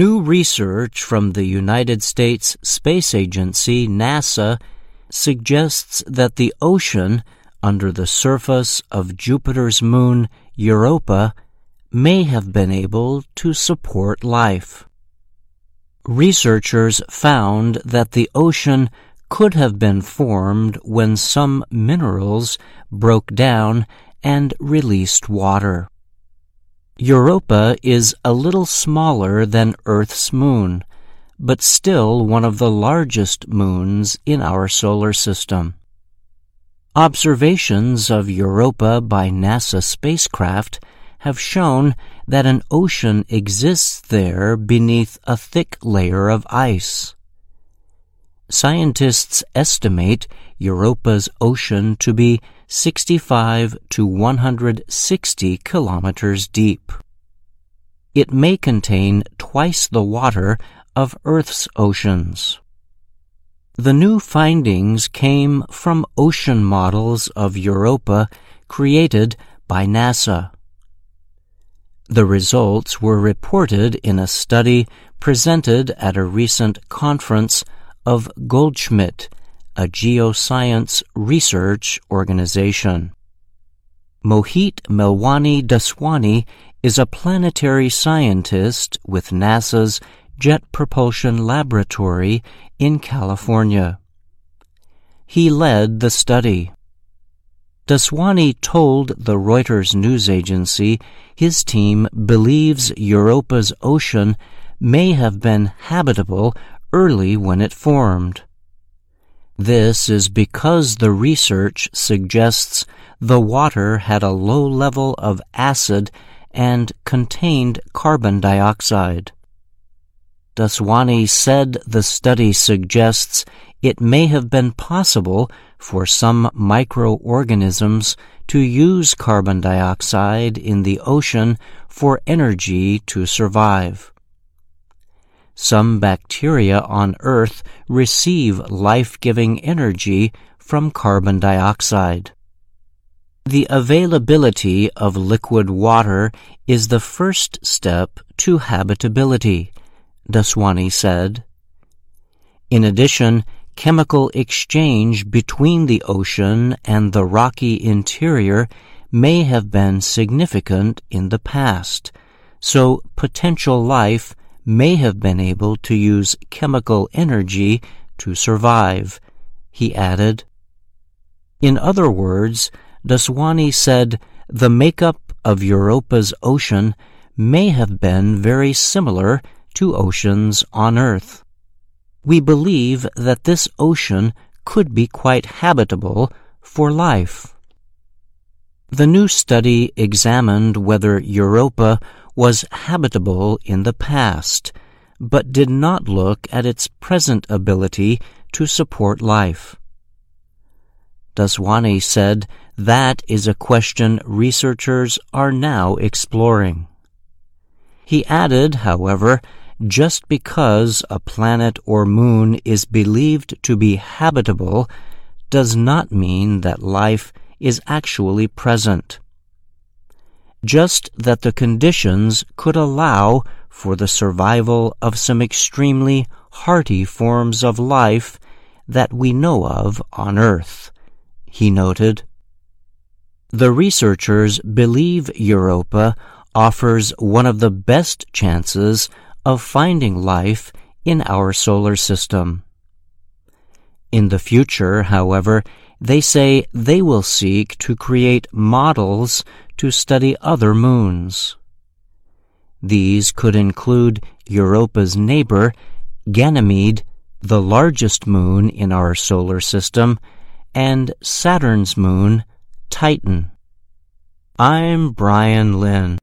New research from the United States Space Agency, NASA, suggests that the ocean under the surface of Jupiter's moon, Europa, may have been able to support life. Researchers found that the ocean could have been formed when some minerals broke down and released water. Europa is a little smaller than Earth's moon, but still one of the largest moons in our solar system. Observations of Europa by NASA spacecraft have shown that an ocean exists there beneath a thick layer of ice. Scientists estimate Europa's ocean to be 65 to 160 kilometers deep. It may contain twice the water of Earth's oceans. The new findings came from ocean models of Europa created by NASA. The results were reported in a study presented at a recent conference of Goldschmidt a geoscience research organization. Mohit Melwani Daswani is a planetary scientist with NASA's Jet Propulsion Laboratory in California. He led the study. Daswani told the Reuters news agency his team believes Europa's ocean may have been habitable early when it formed. This is because the research suggests the water had a low level of acid and contained carbon dioxide. Daswani said the study suggests it may have been possible for some microorganisms to use carbon dioxide in the ocean for energy to survive. Some bacteria on Earth receive life-giving energy from carbon dioxide. The availability of liquid water is the first step to habitability, Daswani said. In addition, chemical exchange between the ocean and the rocky interior may have been significant in the past, so potential life may have been able to use chemical energy to survive, he added. In other words, Daswani said the makeup of Europa's ocean may have been very similar to oceans on Earth. We believe that this ocean could be quite habitable for life. The new study examined whether Europa was habitable in the past, but did not look at its present ability to support life. Daswani said that is a question researchers are now exploring. He added, however, just because a planet or moon is believed to be habitable does not mean that life is actually present just that the conditions could allow for the survival of some extremely hardy forms of life that we know of on Earth, he noted. The researchers believe Europa offers one of the best chances of finding life in our solar system. In the future, however, they say they will seek to create models to study other moons. These could include Europa's neighbor, Ganymede, the largest moon in our solar system, and Saturn's moon, Titan. I'm Brian Lynn.